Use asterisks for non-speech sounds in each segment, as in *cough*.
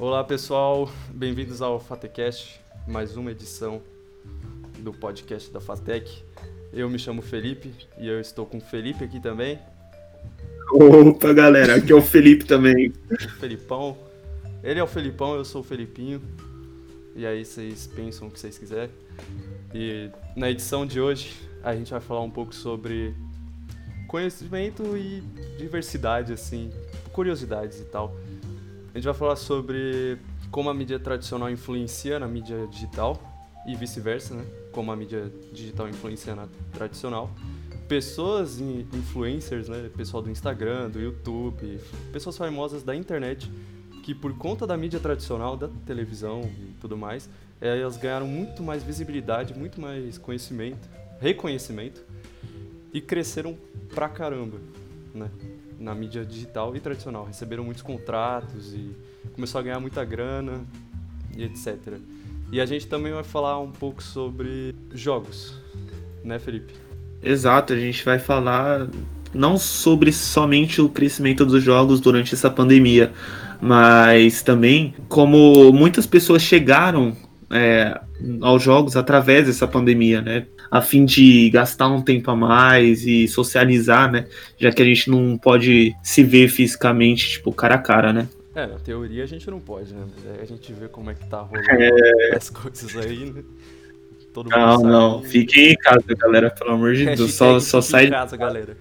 Olá pessoal, bem-vindos ao Fatecast, mais uma edição do podcast da Fatec. Eu me chamo Felipe e eu estou com o Felipe aqui também. Opa galera, aqui é o Felipe também. Felipão. Ele é o Felipão, eu sou o Felipinho. E aí vocês pensam o que vocês quiserem. E na edição de hoje a gente vai falar um pouco sobre conhecimento e diversidade, assim, curiosidades e tal. A gente vai falar sobre como a mídia tradicional influencia na mídia digital e vice-versa, né? Como a mídia digital influencia na tradicional. Pessoas influencers, né? Pessoal do Instagram, do YouTube, pessoas famosas da internet que por conta da mídia tradicional, da televisão e tudo mais, elas ganharam muito mais visibilidade, muito mais conhecimento, reconhecimento e cresceram pra caramba, né? Na mídia digital e tradicional. Receberam muitos contratos e começou a ganhar muita grana e etc. E a gente também vai falar um pouco sobre jogos, né, Felipe? Exato, a gente vai falar não sobre somente o crescimento dos jogos durante essa pandemia, mas também como muitas pessoas chegaram é, aos jogos através dessa pandemia, né? A fim de gastar um tempo a mais e socializar, né? Já que a gente não pode se ver fisicamente, tipo, cara a cara, né? É, na teoria a gente não pode, né? A gente vê como é que tá rolando é... as coisas aí, né? Todo mundo não, não, fiquem em casa, galera, pelo amor de *laughs* Deus. Só, só sai. em casa, galera.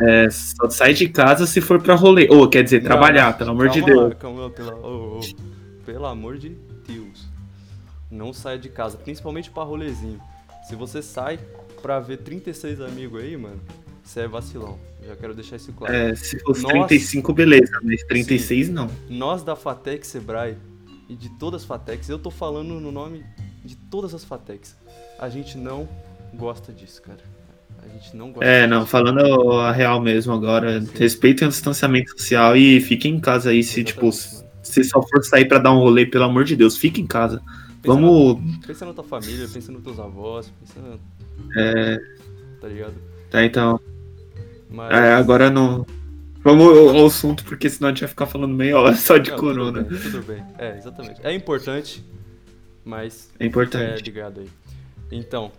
É, só sai de casa se for pra rolê. Ou, quer dizer, não, trabalhar, pelo amor de Deus. Lá, calma, pelo, oh, oh, pelo amor de Deus. Não saia de casa, principalmente pra rolezinho. Se você sai pra ver 36 amigos aí, mano, você é vacilão. Já quero deixar isso claro. É, se fosse nós, 35, beleza, mas 36 sim, não. Nós da Fatec Sebrae e de todas as Fatecs, eu tô falando no nome de todas as Fatecs. A gente não gosta disso, cara. A gente não gosta. É, não, falando a real mesmo agora, Sim. respeitem o distanciamento social e fiquem em casa aí, se tipo, se só for sair para dar um rolê, pelo amor de Deus, fique em casa. Vamos. Na, pensa na tua família, pensa nos teus avós, pensa. É. Tá ligado? Tá, então. Mas... É, agora não. Vamos ao assunto, porque senão a gente vai ficar falando meia hora só de não, corona. Tudo bem, tudo bem. É, exatamente. É importante, mas. É importante. É ligado aí. Então,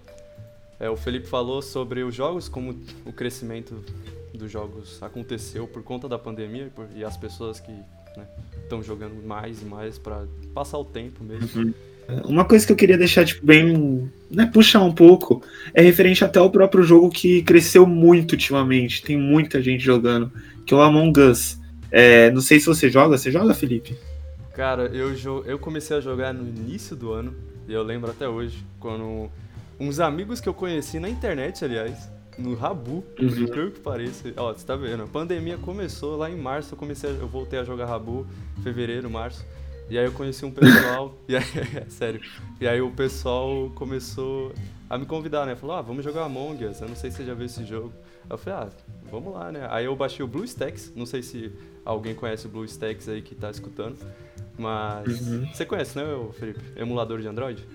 é, o Felipe falou sobre os jogos, como o crescimento dos jogos aconteceu por conta da pandemia e, por, e as pessoas que estão né, jogando mais e mais para passar o tempo mesmo. Uhum. Uma coisa que eu queria deixar tipo, bem. Né, puxar um pouco é referente até ao próprio jogo que cresceu muito ultimamente. Tem muita gente jogando, que é o Among Us. É, não sei se você joga. Você joga, Felipe? Cara, eu, eu comecei a jogar no início do ano, e eu lembro até hoje, quando uns amigos que eu conheci na internet, aliás, no Rabu, por uhum. incrível que pareça. Ó, você tá vendo, a pandemia começou lá em março, eu comecei, a, eu voltei a jogar Rabu, fevereiro, março. E aí eu conheci um pessoal, *laughs* e aí, *laughs* sério, e aí o pessoal começou a me convidar, né? Falou, ah, vamos jogar Among Us, eu não sei se você já viu esse jogo. Eu falei, ah, vamos lá, né? Aí eu baixei o BlueStacks, não sei se alguém conhece o BlueStacks aí que tá escutando. Mas uhum. você conhece, né, Felipe? Emulador de Android?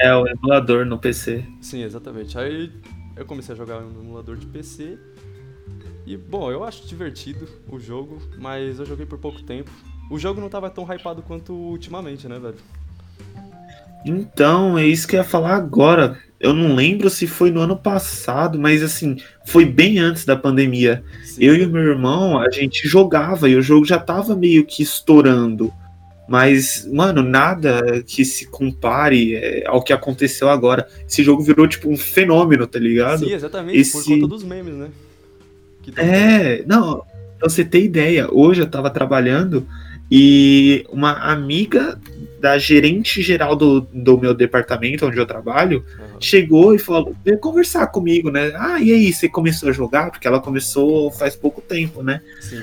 É, o emulador no PC. Sim, exatamente. Aí eu comecei a jogar emulador de PC. E, bom, eu acho divertido o jogo, mas eu joguei por pouco tempo. O jogo não tava tão hypado quanto ultimamente, né, velho? Então, é isso que eu ia falar agora. Eu não lembro se foi no ano passado, mas assim, foi bem antes da pandemia. Sim. Eu e o meu irmão, a gente jogava e o jogo já tava meio que estourando. Mas, mano, nada que se compare é, ao que aconteceu agora. Esse jogo virou, tipo, um fenômeno, tá ligado? Sim, exatamente, Esse... por conta dos memes, né? É, não, pra você ter ideia, hoje eu tava trabalhando e uma amiga da gerente geral do, do meu departamento, onde eu trabalho, uhum. chegou e falou: veio conversar comigo, né? Ah, e aí, você começou a jogar? Porque ela começou faz pouco tempo, né? Sim.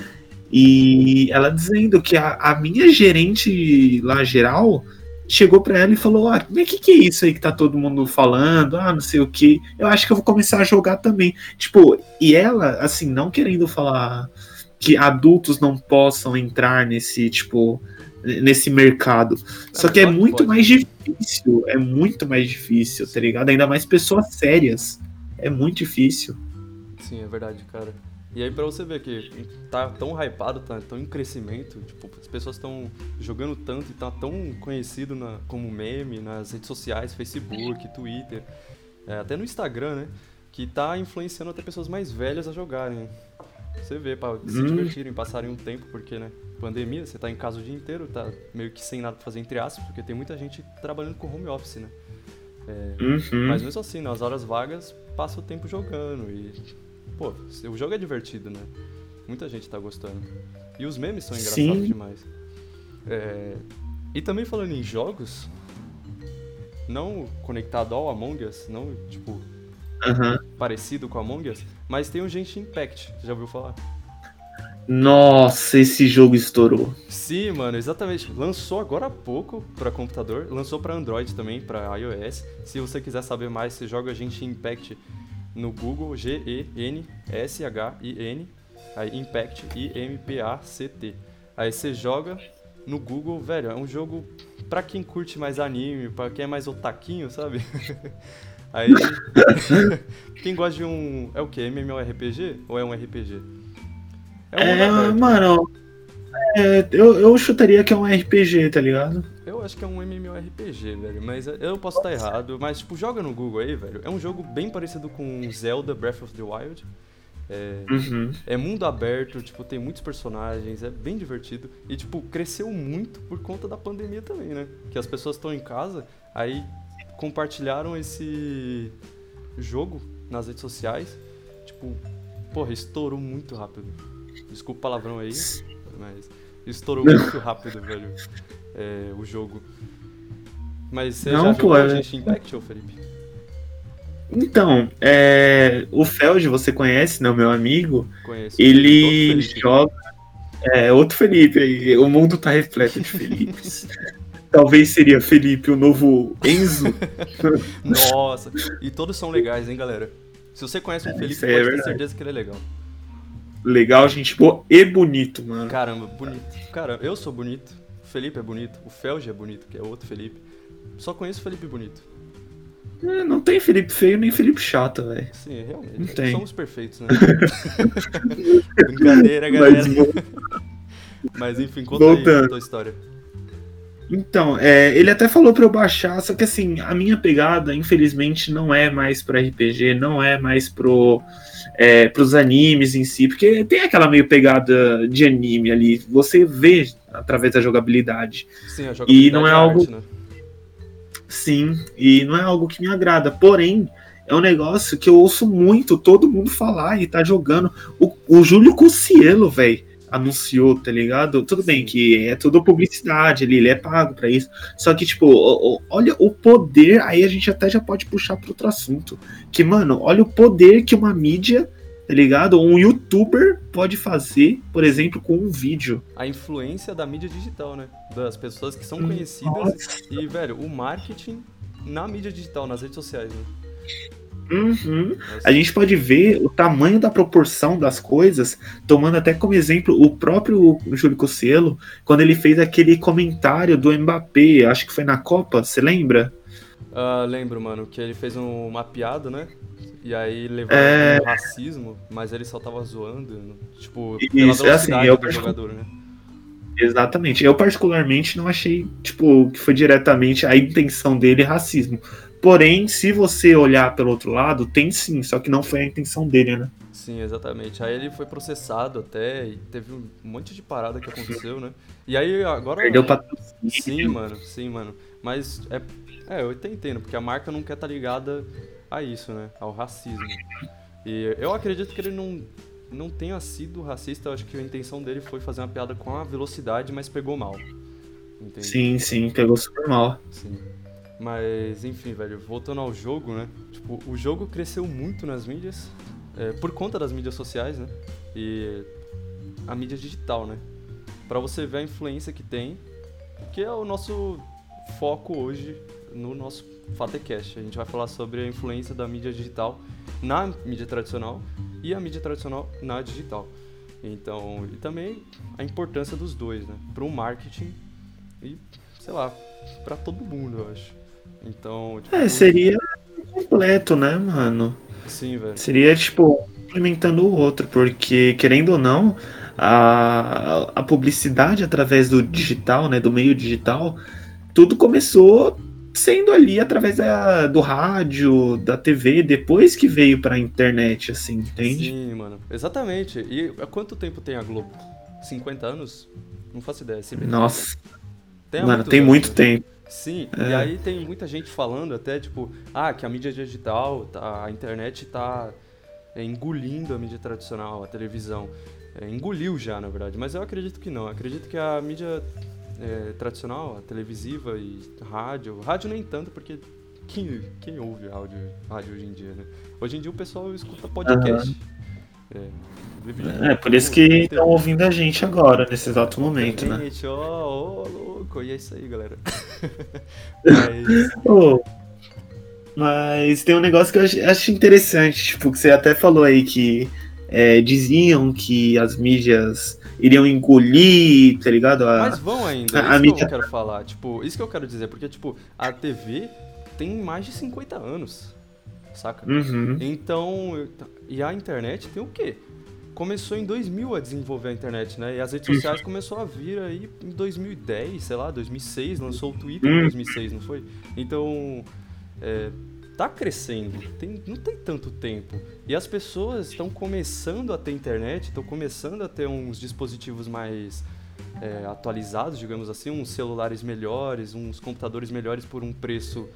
E ela dizendo que a, a minha gerente lá geral chegou para ela e falou: Ah, o que, que é isso aí que tá todo mundo falando? Ah, não sei o que. Eu acho que eu vou começar a jogar também. Tipo, e ela, assim, não querendo falar que adultos não possam entrar nesse, tipo, nesse mercado. Só que é muito mais difícil. É muito mais difícil, tá ligado? Ainda mais pessoas sérias. É muito difícil. Sim, é verdade, cara. E aí pra você ver que tá tão hypado, tá tão em crescimento, tipo, as pessoas estão jogando tanto e tá tão conhecido na, como meme nas redes sociais, Facebook, Twitter, é, até no Instagram, né? Que tá influenciando até pessoas mais velhas a jogarem. Você vê, pra se Hum. divertirem, passarem um tempo, porque, né? Pandemia, você tá em casa o dia inteiro, tá meio que sem nada pra fazer entre aspas, porque tem muita gente trabalhando com home office, né? É, Uhum. mas mesmo assim, nas horas vagas, passa o tempo jogando e. Pô, o jogo é divertido, né? Muita gente tá gostando. E os memes são engraçados Sim. demais. É, E também falando em jogos, não conectado ao Among Us, não, tipo, Aham. Parecido com Among Us, mas tem o Genshin Impact, já ouviu falar? Nossa, esse jogo estourou. Sim, mano, exatamente. Lançou agora há pouco pra computador, lançou pra Android também, pra iOS. Se você quiser saber mais, você joga Genshin Impact no Google, G-E-N-S-H-I-N, aí Impact, I-M-P-A-C-T. Aí você joga no Google, velho, é um jogo pra quem curte mais anime, pra quem é mais otaquinho, sabe? *laughs* Aí, *laughs* quem gosta de um, é o que? MMORPG ou é um RPG? um mundo É, mano. é, eu, eu chutaria que é um RPG, tá ligado? Eu acho que é um MMORPG, velho, mas eu posso estar errado. Mas, tipo, joga no Google aí, velho. É um jogo bem parecido com Zelda Breath of the Wild. É, Uhum. é mundo aberto, tipo, tem muitos personagens, é bem divertido. E, tipo, cresceu muito por conta da pandemia também, né? Que as pessoas estão em casa, aí compartilharam esse jogo nas redes sociais. Tipo, porra, estourou muito rápido. Desculpa o palavrão aí, mas estourou muito rápido, velho, é, o jogo. Mas você Não, já pô, jogou é- Genshin Impact, ô Felipe? Então, é, o Felge, você conhece, né? O meu amigo. Conheço. Ele joga. É, outro Felipe aí. O mundo tá repleto de Felipes. *laughs* Talvez seria Felipe o novo Enzo. *laughs* Nossa, e todos são legais, hein, galera? Se você conhece um Felipe, isso é pode ter certeza que ele é legal. Legal, gente boa e bonito, mano. Caramba, bonito. Cara, eu sou bonito, o Felipe é bonito, o Felge é bonito, que é outro Felipe. Só conheço o Felipe bonito. É, Não tem Felipe feio nem Felipe chato, velho. Sim, realmente. Não tem. Somos perfeitos, né? *laughs* Brincadeira, galera. Mas, Mas enfim, conta aí Voltando. a tua história. Então, é, ele até falou pra eu baixar, só que assim, a minha pegada, infelizmente, não é mais pro RPG, não é mais pro, é, pros animes em si, porque tem aquela meio pegada de anime ali, você vê através da jogabilidade. Sim, a E jogabilidade não é é algo- arte, né? Sim, e não é algo que me agrada. Porém, é um negócio que eu ouço muito todo mundo falar e tá jogando. O, o Júlio Cossielo, velho, anunciou, tá ligado? Tudo bem que é tudo publicidade ali, ele é pago pra isso. Só que, tipo, olha o poder, aí a gente até já pode puxar pra outro assunto. Que, mano, olha o poder que uma mídia, tá ligado? Um youtuber pode fazer, por exemplo, com um vídeo. A influência da mídia digital, né? Das pessoas que são Hum, conhecidas nossa. e, velho, o marketing na mídia digital, nas redes sociais, né? Uhum. A gente pode ver o tamanho da proporção das coisas, tomando até como exemplo o próprio Júlio Cossielo, quando ele fez aquele comentário do Mbappé, acho que foi na Copa, você lembra? Ah, lembro, mano, que ele fez um, uma piada, né? E aí levou É. ao racismo, mas ele só tava zoando, tipo, Isso, pela é assim, eu do jogador, né? Exatamente. Eu particularmente não achei, tipo, que foi diretamente a intenção dele racismo. Porém, se você olhar pelo outro lado, tem sim, só que não foi a intenção dele, né? Sim, exatamente. Aí ele foi processado até e teve um monte de parada que aconteceu, né? E aí agora. Perdeu patrocínio. Sim, mano, sim, mano. Mas é. É, eu até entendo, porque a marca não quer estar ligada a isso, né? Ao racismo. E eu acredito que ele não, não tenha sido racista, eu acho que a intenção dele foi fazer uma piada com a velocidade, mas pegou mal. Entende? Sim, sim, pegou super mal. Sim. Mas, enfim, velho, voltando ao jogo, né? Tipo, o jogo cresceu muito nas mídias, é, por conta das mídias sociais, né? E a mídia digital, né? Pra você ver a influência que tem, que é o nosso foco hoje no nosso Fatecast. A gente vai falar sobre a influência da mídia digital na mídia tradicional e a mídia tradicional na digital. Então, e também a importância dos dois, né? Para o marketing e, sei lá, para todo mundo, eu acho. Então, tipo, É, seria completo, né, mano? sim, velho. Seria tipo complementando o outro, porque, querendo ou não, a, a publicidade através do digital, né, do meio digital, tudo começou sendo ali através da, do rádio, da TV, depois que veio pra internet, assim, entende? Sim, mano. Exatamente. E há quanto tempo tem a Globo? 50 anos? Não faço ideia. Sempre Nossa. tem Mano, muitos tem anos, muito né? tempo. Sim, É. e aí tem muita gente falando até, tipo, ah, que a mídia digital, tá- a internet tá é, engolindo a mídia tradicional, a televisão. É, engoliu já, na verdade, mas eu acredito que não. Eu acredito que a mídia é, tradicional, a televisiva e rádio, rádio nem tanto, porque quem, quem ouve rádio, rádio hoje em dia, né? Hoje em dia o pessoal escuta podcast. É, É, por isso que estão ouvindo a gente agora, nesse exato momento, né? Gente, ó, ó, louco, e é isso aí, galera. *laughs* Mas, Ô, mas tem um negócio que eu acho, interessante, tipo, que você até falou aí que é, diziam que as mídias iriam engolir, tá ligado? A- mas vão ainda, a- é a isso mídia- que eu quero falar. Tipo, isso que eu quero dizer, porque, tipo, a TV tem mais de 50 anos, saca? Uhum. Então, e a internet tem o quê? Começou em 2000 a desenvolver a internet, né? E as redes sociais começou a vir aí em 2010, sei lá, 2006, lançou o Twitter em Hum. 2006, não foi? Então, é, tá crescendo, tem, não tem tanto tempo. E as pessoas estão começando a ter internet, estão começando a ter uns dispositivos mais é, atualizados, digamos assim, uns celulares melhores, uns computadores melhores por um preço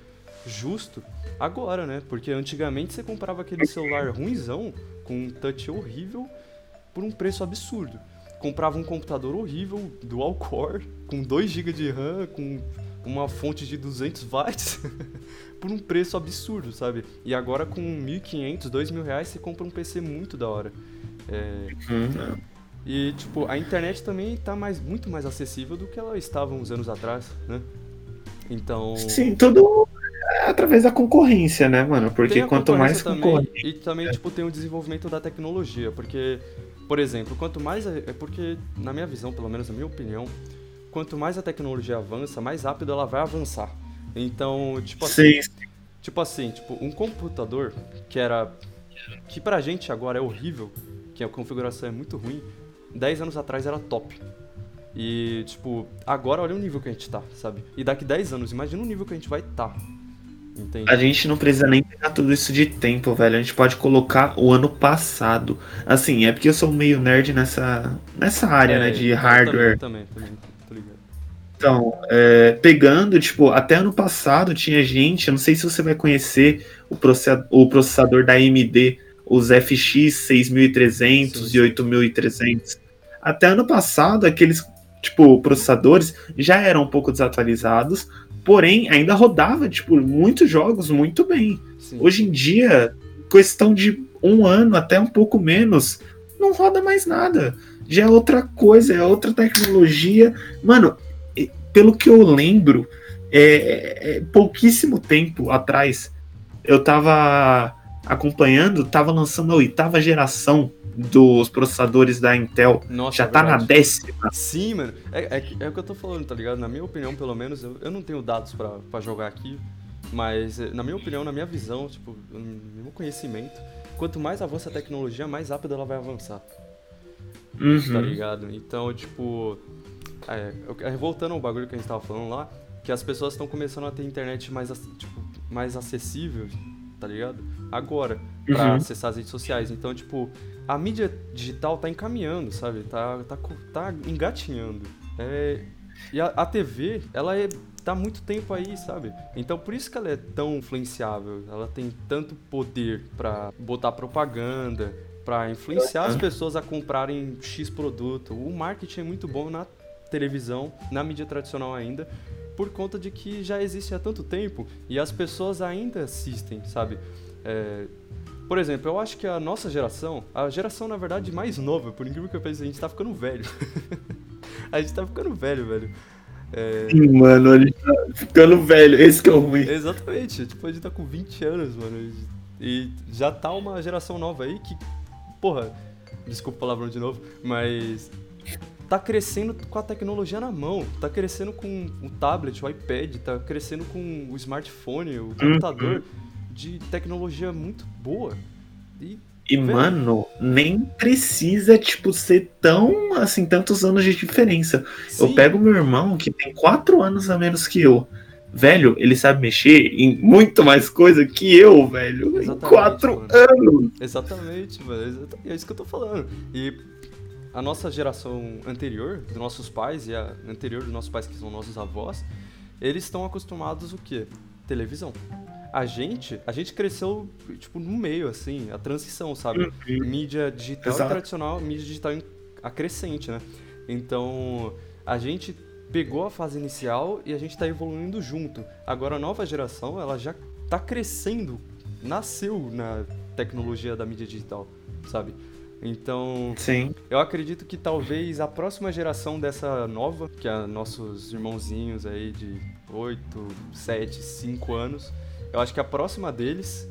justo agora, né? Porque antigamente você comprava aquele celular ruimzão com um touch horrível por um preço absurdo. Comprava um computador horrível, dual core, com 2 GB de RAM, com uma fonte de 200 watts, *laughs* por um preço absurdo, sabe? E agora com 1.500, 2.000 reais você compra um PC muito da hora. É, Uhum. e, tipo, a internet também tá mais, muito mais acessível do que ela estava uns anos atrás, né? Então. Sim, tudo através da concorrência, né, mano? Porque quanto mais concorrência. também, E também, tipo, tem o desenvolvimento da tecnologia. Porque, por exemplo, quanto mais. É porque, na minha visão, pelo menos na minha opinião, quanto mais a tecnologia avança, mais rápido ela vai avançar. Então, tipo assim. Sim, Tipo assim, tipo, um computador que era. que pra gente agora é horrível, que a configuração é muito ruim, 10 anos atrás era top. E, tipo, agora olha o nível que a gente tá, sabe? E daqui 10 anos, imagina o nível que a gente vai tá. Entende? A gente não precisa nem pegar tudo isso de tempo, velho. A gente pode colocar o ano passado. Assim, é porque eu sou meio nerd nessa, nessa área, É, né, de hardware. Também, também, também. Então, é, pegando, tipo, até ano passado tinha gente, eu não sei se você vai conhecer o, processa- o processador da AMD, os FX 6300 Sim, sim. e 8300. Até ano passado, aqueles, tipo, processadores já eram um pouco desatualizados, porém ainda rodava, tipo, muitos jogos muito bem. Sim. Hoje em dia, questão de um ano até um pouco menos, não roda mais nada. Já é outra coisa, é outra tecnologia. Mano, pelo que eu lembro, é, é pouquíssimo tempo atrás, eu tava acompanhando, tava lançando a oitava geração dos processadores da Intel. Nossa, Já é tá na décima. Sim, mano. É, é, é o que eu tô falando, tá ligado? Na minha opinião, pelo menos, eu, eu não tenho dados pra, pra jogar aqui, mas eh, na minha opinião, na minha visão, tipo, no meu conhecimento, quanto mais avança a tecnologia, mais rápido ela vai avançar, tá Uhum. ligado? Então, tipo, é, é, voltando ao bagulho que a gente tava falando lá, que as pessoas estão começando a ter internet mais, tipo, mais acessível, tá ligado? Agora, pra Uhum. acessar as redes sociais. Então, tipo, a mídia digital tá encaminhando, sabe? Tá, tá, tá engatinhando. É, e a, a TV, ela é, tá muito tempo aí, sabe? Então, por isso que ela é tão influenciável. Ela tem tanto poder pra botar propaganda, pra influenciar as pessoas a comprarem X produto. O marketing é muito bom na televisão, na mídia tradicional ainda, por conta de que já existe há tanto tempo e as pessoas ainda assistem, sabe? É, por exemplo, eu acho que a nossa geração, a geração na verdade mais nova, por incrível que eu pense, a gente tá ficando velho. *laughs* a gente tá ficando velho, velho. É, Sim, mano, ele tá ficando velho. Esse que é o ruim. exatamente, tipo, a gente tá com 20 anos, mano. E já tá uma geração nova aí que, porra, desculpa o palavrão de novo, mas tá crescendo com a tecnologia na mão, tá crescendo com o tablet, o iPad, tá crescendo com o smartphone, o computador de tecnologia muito boa. E E, Velho. mano, nem precisa, tipo, ser tão, assim, tantos anos de diferença. Eu Sim, pego meu irmão, que tem quatro anos a menos que eu. Velho, ele sabe mexer em muito mais coisa que eu, velho. Em Exatamente, quatro mano. anos. Exatamente, mano. É isso que eu tô falando. E a nossa geração anterior, dos nossos pais, e a anterior dos nossos pais, que são nossos avós, eles estão acostumados o quê? Televisão. A gente, a gente cresceu, tipo, no meio, assim, a transição, sabe? Mídia digital e Exato. tradicional, mídia digital acrescente, né? Então, a gente pegou a fase inicial e a gente tá evoluindo junto. Agora, a nova geração, ela já tá crescendo, nasceu na tecnologia da mídia digital, sabe? Então, Sim. Eu acredito que talvez a próxima geração dessa nova, que é nossos irmãozinhos aí de 8, 7, 5 anos, eu acho que a próxima deles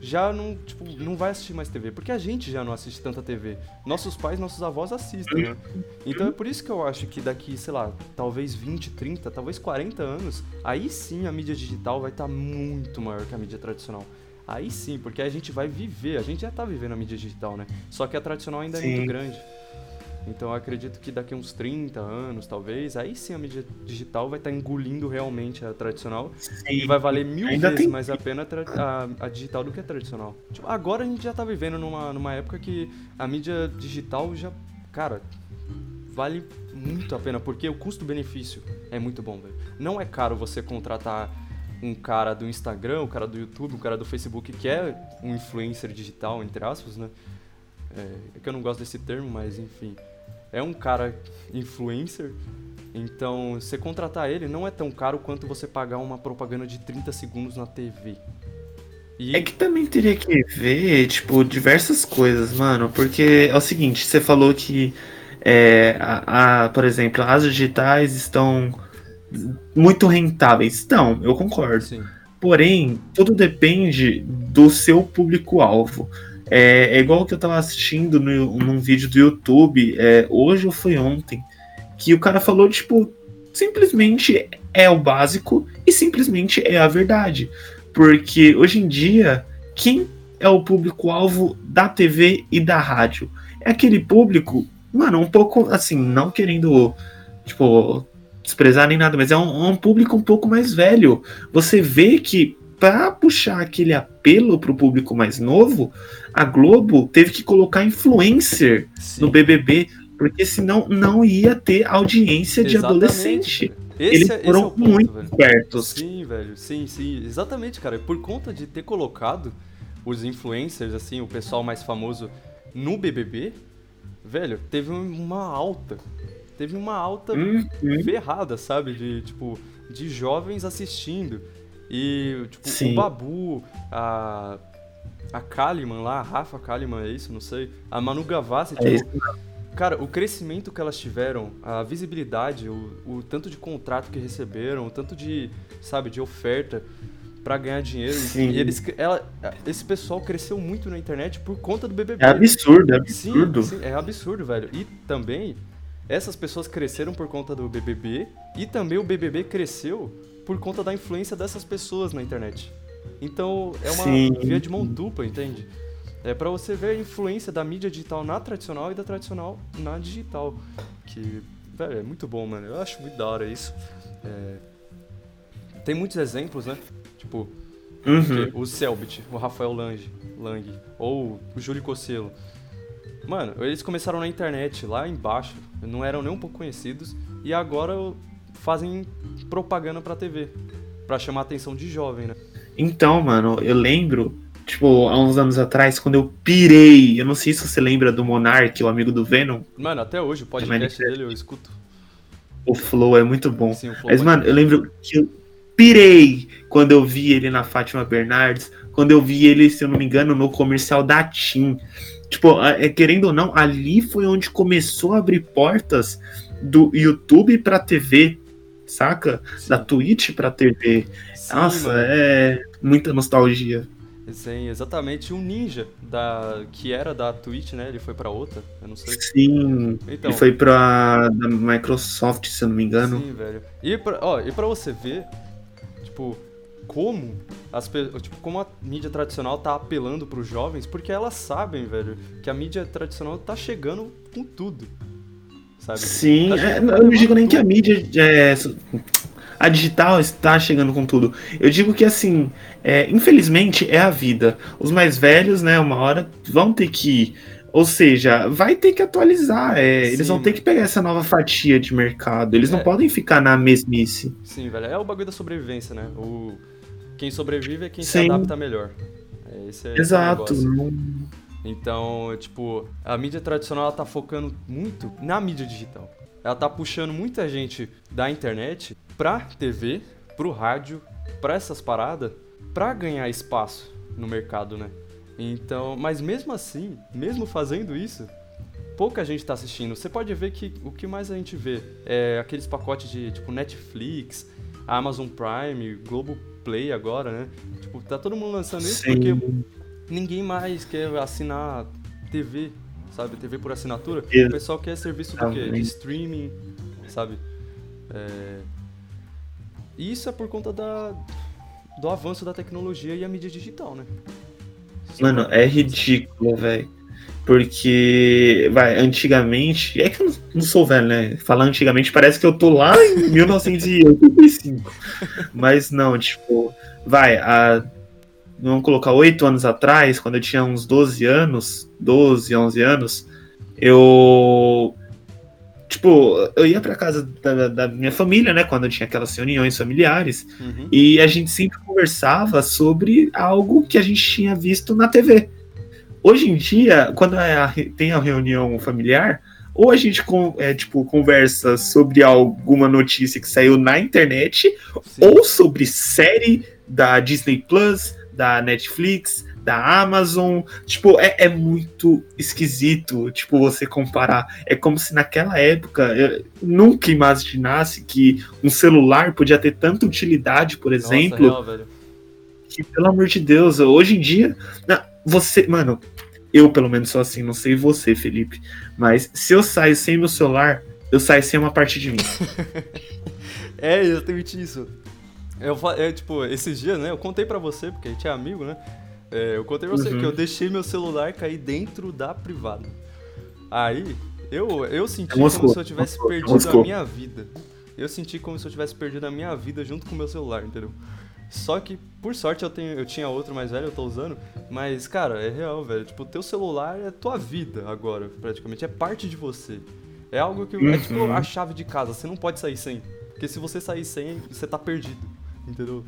já não, tipo, não vai assistir mais TV, porque a gente já não assiste tanta TV. Nossos pais, nossos avós assistem, né? Então é por isso que eu acho que daqui, sei lá, talvez 20, 30, talvez 40 anos, aí sim a mídia digital vai estar muito maior que a mídia tradicional. Aí sim, porque a gente vai viver, a gente já tá vivendo a mídia digital, né? Só que a tradicional ainda é Sim. muito grande. Então eu acredito que daqui uns 30 anos, talvez, aí sim a mídia digital vai estar engolindo realmente a tradicional e Sim. vai valer mil Ainda vezes tem- mais a pena a, a- digital do que a tradicional. Tipo, agora a gente já tá vivendo numa, numa época que a mídia digital já, cara, vale muito a pena, porque o custo-benefício é muito bom, velho. Não é caro você contratar um cara do Instagram, um cara do YouTube, um cara do Facebook que é um influencer digital, entre aspas, né? É, é que eu não gosto desse termo, mas enfim. É um cara influencer, então você contratar ele não é tão caro quanto você pagar uma propaganda de 30 segundos na TV. E É que também teria que ver, tipo, diversas coisas, mano. Porque é o seguinte, você falou que, é, a, a- por exemplo, as digitais estão muito rentáveis. Estão, eu concordo. Sim, Porém, tudo depende do seu público-alvo. É, é igual que eu tava assistindo no, num vídeo do YouTube, é, hoje ou foi ontem, que o cara falou, tipo, simplesmente é o básico e simplesmente é a verdade. Porque hoje em dia, quem é o público-alvo da TV e da rádio? É aquele público, mano, um pouco assim, não querendo, tipo, desprezar nem nada, mas é um, um público um pouco mais velho. Você vê que para puxar aquele apelo pro público mais novo, a Globo teve que colocar influencer sim. no BBB, porque senão não ia ter audiência de Exatamente, adolescente. Esse, Eles é- esse foram é o ponto, muito velho. espertos. Sim, velho. Sim, sim. Exatamente, cara. Por conta de ter colocado os influencers, assim, o pessoal mais famoso no BBB, velho, teve uma alta. Teve uma alta Uhum. ferrada, sabe? De, tipo, de jovens assistindo. E, tipo, Sim. o Babu, a... A Kalimann lá, a Rafa Kalimann, é isso? Não sei. A Manu Gavassi, É tipo, Cara, o crescimento que elas tiveram, a visibilidade, o, o tanto de contrato que receberam, o tanto de, sabe, de oferta pra ganhar dinheiro. Sim. E eles, ela, esse pessoal cresceu muito na internet por conta do BBB. É absurdo, é absurdo. Sim, sim, é absurdo, velho. E também, essas pessoas cresceram por conta do BBB e também o BBB cresceu por conta da influência dessas pessoas na internet. Então, é uma Sim. via de mão dupla, entende? É pra você ver a influência da mídia digital na tradicional e da tradicional na digital. Que, velho, é muito bom, mano. Eu acho muito da hora isso. É, Tem muitos exemplos, né? Tipo, Uhum. o Selbit, o Rafael Lange, Lang, ou o Júlio Cocelo. Mano, eles começaram na internet, lá embaixo, não eram nem um pouco conhecidos, e agora fazem propaganda pra TV, pra chamar a atenção de jovem, né? Então, mano, eu lembro, tipo, há uns anos atrás, quando eu pirei, eu não sei se você lembra do Monark, o amigo do Venom, Mano, até hoje o podcast dele eu escuto. o Flow é muito bom. Sim, Mas, é mano, eu lembro que eu pirei quando eu vi ele na Fátima Bernardes, quando eu vi ele, se eu não me engano, no comercial da TIM. Tipo, é, querendo ou não, ali foi onde começou a abrir portas do YouTube pra TV, saca? Sim, Da Twitch pra TV. sim, Nossa, mano. é muita nostalgia. Sim, exatamente. O Ninja, da, que era da Twitch, né? Ele foi pra outra, eu não sei. Sim, Então, ele foi pra da Microsoft, se eu não me engano. Sim, velho. E pra, ó, e pra você ver, tipo, como as tipo, como a mídia tradicional tá apelando pros jovens, porque elas sabem, velho, que a mídia tradicional tá chegando com tudo. Sabe? Sim, Tá é, eu não digo nem que a mídia. é, a digital está chegando com tudo. Eu digo que assim, é, infelizmente é a vida. Os mais velhos, né, uma hora vão ter que. Ou seja, vai ter que atualizar. é, eles vão ter mano. que pegar essa nova fatia de mercado. Eles É. não podem ficar na mesmice. Sim, velho. É o bagulho da sobrevivência, né? O... Quem sobrevive é quem se Sim. adapta melhor. É, esse é Então, tipo, a mídia tradicional ela tá focando muito na mídia digital. Ela tá puxando muita gente da internet pra TV, pro rádio, pra essas paradas, pra ganhar espaço no mercado, né? Então, mas mesmo assim, mesmo fazendo isso, pouca gente tá assistindo. Você pode ver que o que mais a gente vê é aqueles pacotes de, tipo, Netflix, Amazon Prime, Globoplay agora, né? Tipo, tá todo mundo lançando isso Sim. porque ninguém mais quer assinar TV, sabe? TV por assinatura. O pessoal quer serviço do quê? De streaming, sabe? É... Isso é por conta da... do avanço da tecnologia e a mídia digital, né? Mano, é ridículo, velho. Porque, vai, antigamente. É que eu não- não sou velho, né? Falar antigamente parece que eu tô lá em 1985. *laughs* Mas não, tipo, vai, há. Vamos colocar oito anos atrás, quando eu tinha uns 12 anos, 12, 11 anos, eu. Tipo, eu ia pra casa da, da minha família, né? Quando eu tinha aquelas reuniões familiares. Uhum. E a gente sempre conversava sobre algo que a gente tinha visto na TV. Hoje em dia, quando é a tem a reunião familiar, ou a gente é, tipo, conversa sobre alguma notícia que saiu na internet, Sim. ou sobre série da Disney Plus, da Netflix, da Amazon. Tipo, é, é muito esquisito, tipo, você comparar. É como se naquela época eu nunca imaginasse que um celular podia ter tanta utilidade, por Nossa, exemplo, real, velho. que, pelo amor de Deus, hoje em dia. você, mano, eu pelo menos sou assim, não sei você, Felipe, mas se eu saio sem meu celular, eu saio sem uma parte de mim. *laughs* É exatamente isso. Eu, é, tipo, esses dias, né? Eu contei pra você, porque a gente é amigo, né? É, eu contei pra você Uhum. que eu deixei meu celular cair dentro da privada. Aí, eu, eu senti Moscou, como se eu tivesse perdido a minha vida. Eu senti como se eu tivesse perdido a minha vida junto com o meu celular, entendeu? Só que, por sorte, eu, tenho, eu tinha outro mais velho, eu tô usando. Mas, cara, é real, velho. Tipo, o teu celular é tua vida agora, praticamente. É parte de você. É algo que. É tipo Uhum. a chave de casa, você não pode sair sem. Porque se você sair sem, você tá perdido. Entendeu?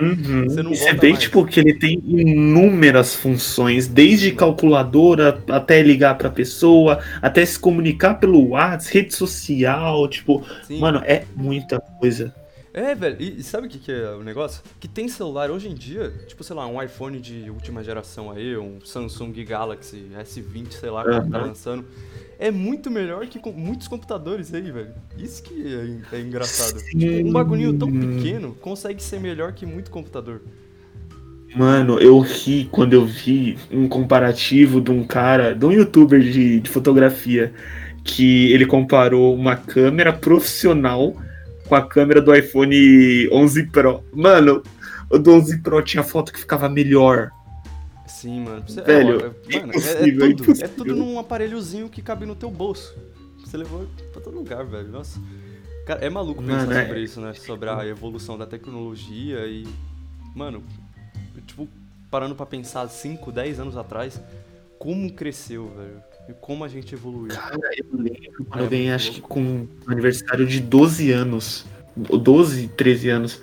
Uhum. Você não você volta vê, mais. tipo, que ele tem inúmeras funções, desde calculadora até ligar pra pessoa, até se comunicar pelo WhatsApp, rede social, tipo, Sim. mano, é muita coisa. É, velho, e e sabe o que, que é o negócio? Que tem celular hoje em dia, tipo, sei lá, um iPhone de última geração aí, um Samsung Galaxy S20, sei lá, que tá lançando. É muito melhor que com muitos computadores aí, velho. Isso que é, é engraçado. Tipo, um bagulhinho tão pequeno consegue ser melhor que muito computador. Mano, eu ri quando eu vi um comparativo de um cara, de um youtuber de, de fotografia, que ele comparou uma câmera profissional com a câmera do iPhone 11 Pro. Mano, o do 11 Pro tinha foto que ficava melhor. Sim, mano. Você- Velho, é, mano, é- é, impossível, é tudo, é tudo num aparelhozinho que cabe no teu bolso. Você levou pra todo lugar, velho. Nossa. Cara, é maluco pensar Mano, é- sobre isso, né? Sobre a evolução da tecnologia e. Mano, tipo, parando pra pensar 5, 10 anos atrás, como cresceu, velho. E como a gente evoluiu. Cara, eu lembro quando É eu ganhei, muito acho que com um aniversário de 12 anos. 12, 13 anos.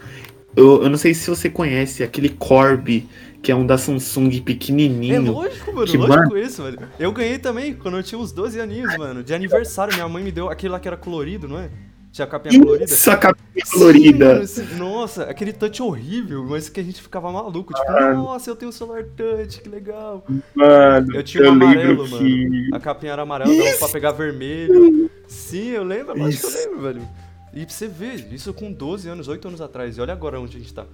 Eu, eu não sei se você conhece aquele Corby, que é um da Samsung É pequenininho. lógico, mano. Que lógico mano. isso, velho. Eu ganhei também quando eu tinha uns 12 aninhos, mano. De aniversário. Minha mãe me deu aquele lá que era colorido, não é? Tinha a capinha colorida. Isso, a capinha Sim, colorida. mano, sim. nossa, aquele touch horrível, mas que a gente ficava maluco. Tipo, Ah. nossa, eu tenho um celular touch, que legal. Mano, Eu tinha um amarelo, mano. que. A capinha era amarela, dava pra pegar vermelho. Sim, eu lembro, lógico que eu lembro, velho. E pra você ver, isso com 12 anos, 8 anos atrás. E olha agora onde a gente tá.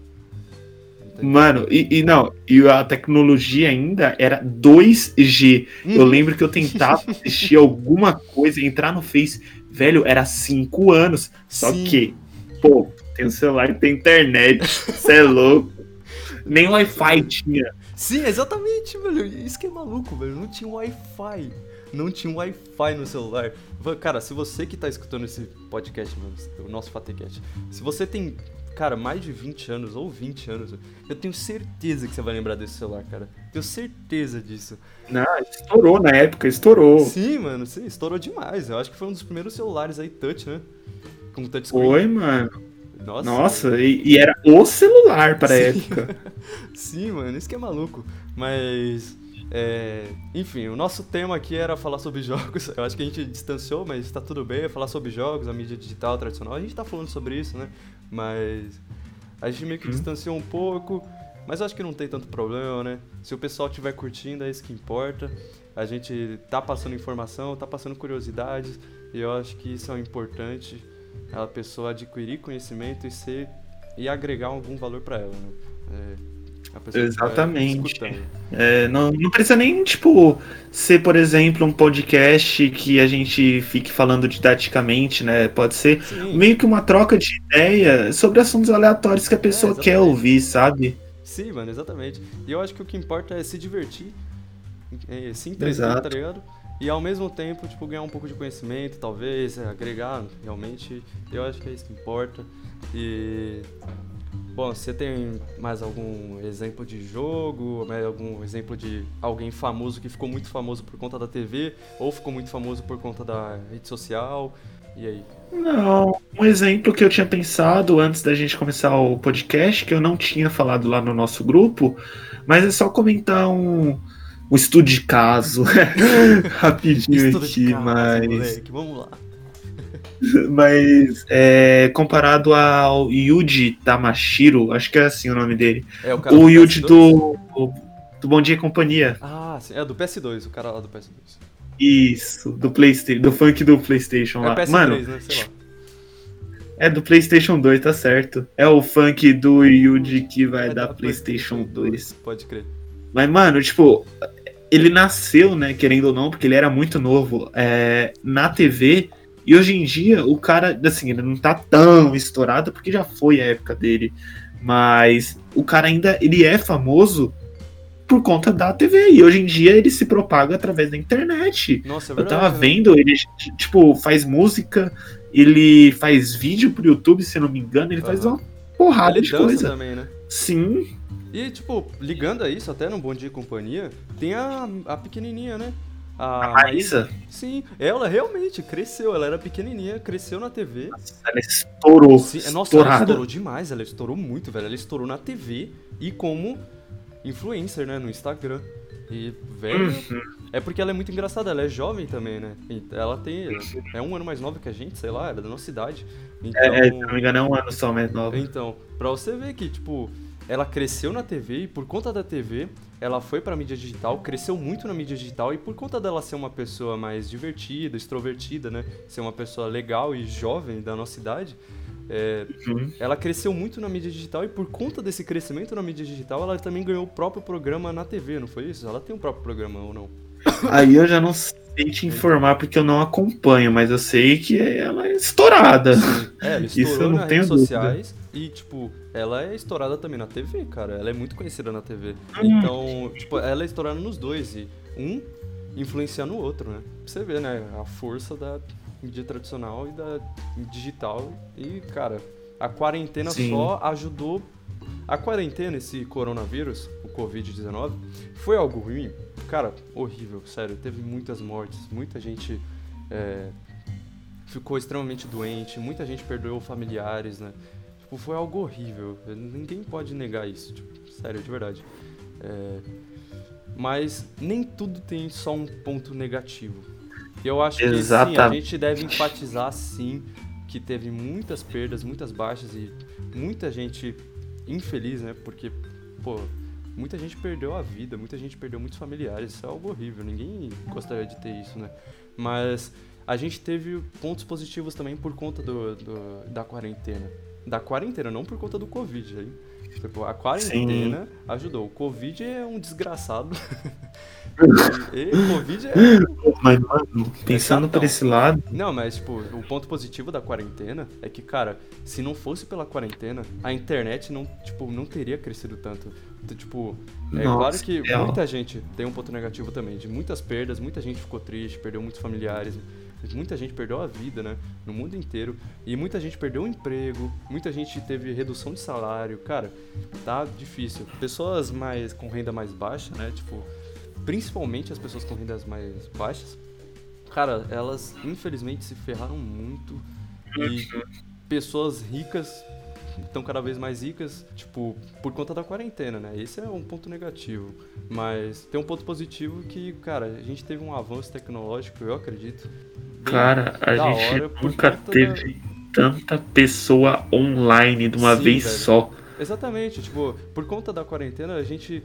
Entendeu? Mano, e, e não, e a tecnologia ainda era 2G. Eu Uhum. lembro que eu tentava *laughs* assistir alguma coisa, entrar no Face, velho, era 5 anos. Só Sim. que, pô, tem um celular e tem internet. Você é louco. Nem Wi-Fi tinha. Sim, exatamente, velho. Isso que é maluco, velho. Não tinha Wi-Fi. Não tinha Wi-Fi no celular. Cara, se você que tá escutando esse podcast, mano, o nosso Fatecast, se você tem, cara, mais de 20 anos ou 20 anos, eu tenho certeza que você vai lembrar desse celular, cara. Tenho certeza disso. Não, estourou na época, estourou. Sim, mano, sim, estourou demais. Eu acho que foi um dos primeiros celulares aí touch, né? Com touchscreen. Foi, mano. Nossa, Nossa e, e, era o celular para a época. *laughs* Sim, mano, isso que é maluco. Mas, é, enfim, o nosso tema aqui era falar sobre jogos. Eu acho que a gente distanciou, mas está tudo bem. É falar sobre jogos, a mídia digital tradicional. A gente está falando sobre isso, né? Mas a gente meio que hum. distanciou um pouco. Mas eu acho que não tem tanto problema, né? Se o pessoal estiver curtindo, é isso que importa. A gente tá passando informação, tá passando curiosidades. E eu acho que isso é importante a pessoa adquirir conhecimento e ser e agregar algum valor para ela, né? É, Exatamente. É, não, não precisa nem, tipo, ser, por exemplo, um podcast que a gente fique falando didaticamente, né? Pode ser Sim. meio que uma troca de ideia sobre assuntos aleatórios que a pessoa é, quer ouvir, sabe? Sim, mano, exatamente. E eu acho que o que importa é se divertir, é, se entreter, tá ligado? E ao mesmo tempo, tipo, ganhar um pouco de conhecimento, talvez, é, agregar, realmente, eu acho que é isso que importa. E. Bom, você tem mais algum exemplo de jogo, algum exemplo de alguém famoso que ficou muito famoso por conta da TV, ou ficou muito famoso por conta da rede social? E aí? Não, um exemplo que eu tinha pensado antes da gente começar o podcast, que eu não tinha falado lá no nosso grupo, mas é só comentar um, um estudo de caso *laughs* rapidinho estudo aqui, caso, mas. Moleque, vamos lá. *laughs* Mas é, comparado ao Yuji Tamashiro, acho que é assim o nome dele. É o, o Yuji do, do Bom Dia e Companhia. Ah, sim, é do PS2, o cara lá do PS2. Isso, do PlayStation, do funk do PlayStation é lá. PS3, Mano, né? Sei lá. É do PlayStation 2, tá certo. É o funk do Yuji que vai é dar PlayStation 2. Pode crer. Mas, mano, tipo, ele nasceu, né, querendo ou não, porque ele era muito novo, é, na TV. E hoje em dia, o cara, assim, ele não tá tão estourado, porque já foi a época dele. Mas o cara ainda, ele é famoso por conta da TV. E hoje em dia ele se propaga através da internet. Nossa, é verdade, Eu tava né? vendo, ele, tipo, faz música, ele faz vídeo pro YouTube, se não me engano, ele uhum. faz uma porrada ele de coisa. também, né? Sim. E, tipo, ligando a isso, até no Bom Dia e Companhia, tem a, a pequenininha, né? A, a Maísa? Sim, ela realmente cresceu, ela era pequenininha, cresceu na TV. Nossa, ela estourou. Sim, nossa, ela estourou demais, ela estourou muito, velho. Ela estourou na TV e como influencer, né, no Instagram. E, velho, uhum. é porque ela é muito engraçada, ela é jovem também, né? Ela tem. É um ano mais nova que a gente, sei lá, era da nossa idade. Então, é, é, se não me engano, é um ano só mais nova. Então, pra você ver que, tipo, ela cresceu na TV e por conta da TV, ela foi para mídia digital, cresceu muito na mídia digital e por conta dela ser uma pessoa mais divertida, extrovertida, né, ser uma pessoa legal e jovem da nossa idade, é, uhum. ela cresceu muito na mídia digital e por conta desse crescimento na mídia digital, ela também ganhou o próprio programa na TV, não foi isso? Ela tem um próprio programa ou não? Aí eu já não sei te informar porque eu não acompanho, mas eu sei que ela é estourada. Sim. É, ela estourou *laughs* isso eu não nas tenho redes dúvida. sociais e, tipo, ela é estourada também na TV, cara. Ela é muito conhecida na TV. Hum. Então, tipo, ela é estourada nos dois. E um influencia no outro, né? Pra você ver, né? A força da mídia tradicional e da digital. E, cara, a quarentena Sim. só ajudou. A quarentena, esse coronavírus, o Covid-19, foi algo ruim? Cara, horrível, sério. Teve muitas mortes, muita gente é, ficou extremamente doente, muita gente perdeu familiares, né? Tipo, foi algo horrível. Ninguém pode negar isso, tipo, sério, de verdade. É... Mas nem tudo tem só um ponto negativo. Eu acho que sim, a gente deve enfatizar sim que teve muitas perdas, muitas baixas e muita gente infeliz, né? Porque, pô, muita gente perdeu a vida, muita gente perdeu muitos familiares. Isso é algo horrível. Ninguém gostaria de ter isso, né? Mas a gente teve pontos positivos também por conta do, do da quarentena da quarentena, não por conta do Covid. Aí. Tipo, a quarentena Sim. ajudou. O Covid é um desgraçado. *laughs* E, e Covid é. Mas, mano, pensando por esse lado. Não, mas, tipo, o ponto positivo da quarentena é que, cara, se não fosse pela quarentena, a internet não, tipo, não teria crescido tanto. Então, tipo, é Nossa, claro que real. muita gente tem um ponto negativo também, de muitas perdas, muita gente ficou triste, perdeu muitos familiares, muita gente perdeu a vida, né, no mundo inteiro, e muita gente perdeu o emprego, muita gente teve redução de salário, cara, tá difícil. Pessoas mais com renda mais baixa, né, tipo, principalmente as pessoas com rendas mais baixas, cara, elas infelizmente se ferraram muito. E pessoas ricas estão cada vez mais ricas, tipo, por conta da quarentena, né? Esse é um ponto negativo. Mas tem um ponto positivo que, cara, a gente teve um avanço tecnológico, eu acredito. Cara, a da gente nunca teve tanta pessoa online de uma Sim, vez velho. só. Exatamente, tipo, por conta da quarentena a gente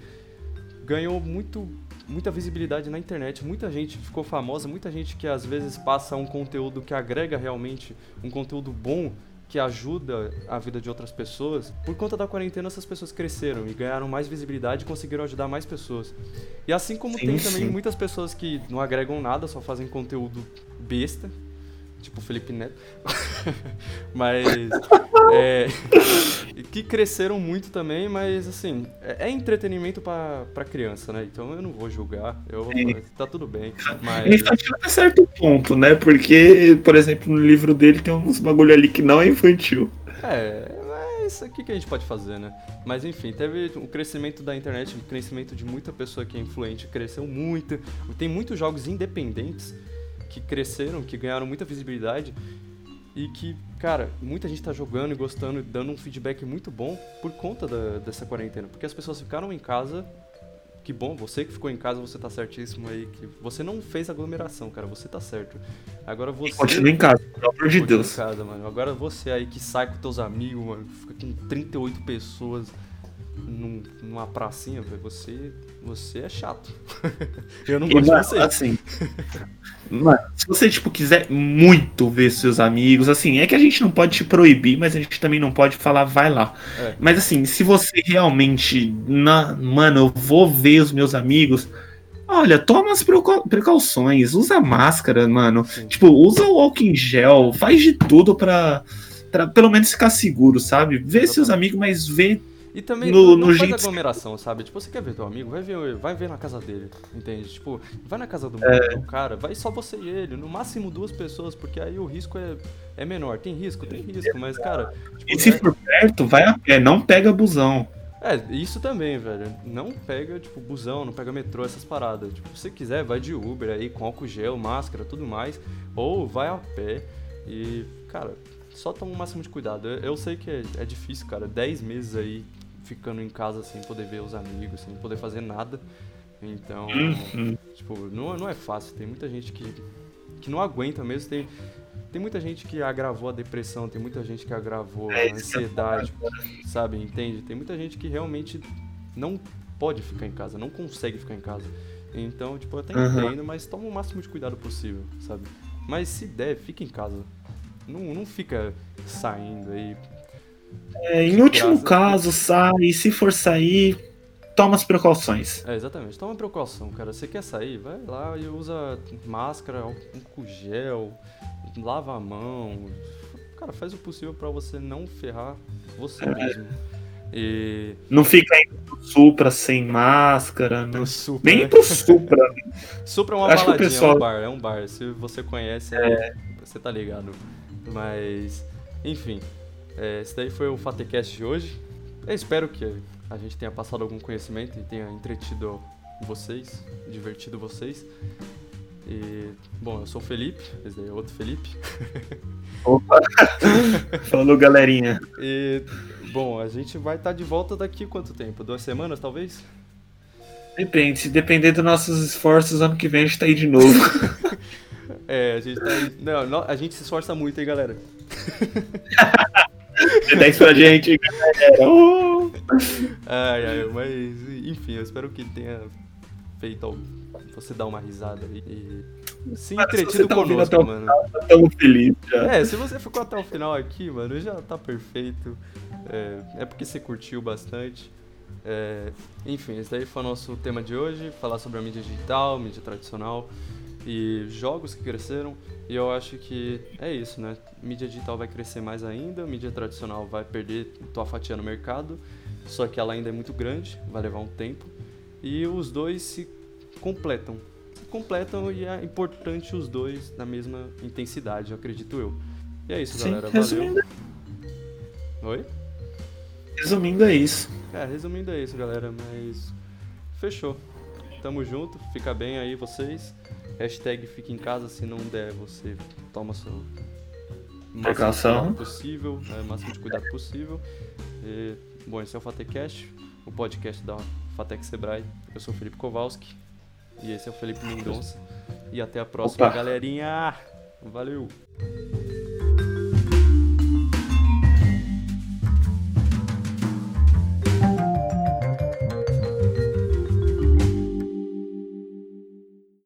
ganhou muito muita visibilidade na internet, muita gente ficou famosa, muita gente que às vezes passa um conteúdo que agrega realmente um conteúdo bom que ajuda a vida de outras pessoas. Por conta da quarentena essas pessoas cresceram e ganharam mais visibilidade e conseguiram ajudar mais pessoas. E assim como Sim, tem também sim. muitas pessoas que não agregam nada, só fazem conteúdo besta, tipo o Felipe Neto. *laughs* Mas é, que cresceram muito também, mas assim, é, é entretenimento pra, pra criança, né? Então eu não vou julgar, eu, Sim. tá tudo bem. É Mas infantil até certo ponto, né? Porque, por exemplo, no livro dele tem uns bagulho ali que não é infantil. é, mas o que, que a gente pode fazer, né? Mas enfim, teve o crescimento da internet, o crescimento de muita pessoa que é influente, cresceu muito. Tem muitos jogos independentes que cresceram, que ganharam muita visibilidade e que, cara, muita gente tá jogando e gostando e dando um feedback muito bom por conta da- dessa quarentena. Porque as pessoas ficaram em casa. Que bom, você que ficou em casa, você tá certíssimo aí. Que você não fez aglomeração, cara, você tá certo. Agora você. Continua em casa, pelo amor de Deus. em casa, mano. Agora você aí que sai com teus amigos, mano, fica com 38 pessoas num- numa pracinha, velho, você, você é chato. *laughs* Eu não E, gosto mano, de você. assim, mano, se você, tipo, quiser muito ver seus amigos, assim, é que a gente não pode te proibir, mas a gente também não pode falar, vai lá. É. Mas, assim, se você realmente, na, mano, eu vou ver os meus amigos, olha, toma as precau- precauções, usa máscara, mano. Sim. Tipo, usa o álcool em gel, faz de tudo pra, pra pelo menos ficar seguro, sabe? Vê seus amigos, mas vê E também No- não, não no faz aglomeração, sabe? Tipo, você quer ver teu amigo, vai ver, vai ver na casa dele, entende? Tipo, vai na casa do, É. do cara, vai só você e ele, no máximo duas pessoas, porque aí o risco é, é menor. Tem risco? Tem risco, mas, cara... E tipo, se é- for perto, vai a pé, não pega busão. É, isso também, velho. Não pega, tipo, busão, não pega metrô, essas paradas. Tipo, se você quiser, vai de Uber aí, com álcool gel, máscara, tudo mais. Ou vai a pé e, cara, só toma o máximo de cuidado. Eu, eu sei que é, é difícil, cara. 10 meses aí ficando em casa sem poder ver os amigos, sem poder fazer nada. Então, Uhum. tipo, não, não é fácil. Tem muita gente que, que não aguenta mesmo. Tem, tem muita gente que agravou a depressão, tem muita gente que agravou É a ansiedade, sabe? Entende? Tem muita gente que realmente não pode ficar em casa, não consegue ficar em casa. Então, tipo, eu até Uhum. entendo, mas toma o máximo de cuidado possível, sabe? Mas se der, fica em casa. Não, não fica saindo aí. É, em último Graças caso, sai. Se for sair, toma as precauções. É, exatamente. Toma precaução, cara. Você quer sair? Vai lá e usa máscara, álcool gel, lava a mão. Cara, faz o possível pra você não ferrar você É. mesmo. E Não fica indo pro Supra sem máscara. Né? pro Supra. Nem né? pro Supra. *laughs* Supra é uma Acho baladinha, pessoal- é um bar, é um bar. Se você conhece, aí, você tá ligado. Mas, enfim, é, esse daí foi o Fatecast de hoje. Eu espero que a gente tenha passado algum conhecimento e tenha entretido vocês, divertido vocês. E, bom, eu sou o Felipe, esse daí é outro Felipe. *laughs* Opa. *laughs* Falou, galerinha. E, bom, a gente vai estar de volta daqui quanto tempo? Duas semanas, talvez? Depende. Se depender dos nossos esforços, ano que vem a gente tá aí de novo. *laughs* É, a gente tá aí. Não, não, a gente se esforça muito, hein, galera? Dê 10 pra gente, galera. Uh! *laughs* Ai, ai, mas enfim, eu espero que tenha feito você dar uma risada aí e se entretido tá conosco, até o mano. Tá tão feliz já. É, se você ficou até o final aqui, mano, já tá perfeito. É, é porque você curtiu bastante. É, enfim, esse daí foi o nosso tema de hoje, falar sobre a mídia digital, mídia tradicional e jogos que cresceram. E eu acho que é isso, né? Mídia digital vai crescer mais ainda, mídia tradicional vai perder tua fatia no mercado, só que ela ainda é muito grande, vai levar um tempo. E os dois se completam. Se completam e é importante os dois na mesma intensidade, acredito eu. E é isso, Sim, galera. resumindo, Valeu. Oi? resumindo é isso. É, resumindo é isso, galera, mas fechou. Tamo junto, fica bem aí vocês. Hashtag fica em casa, se não der, você toma seu máximo de possível, é, máximo de cuidado possível. E, bom, esse é o Fatecast, o podcast da Fatec Sebrae. Eu sou o Felipe Kowalski e esse é o Felipe Mendonça. E até a próxima, Opa. galerinha! Valeu!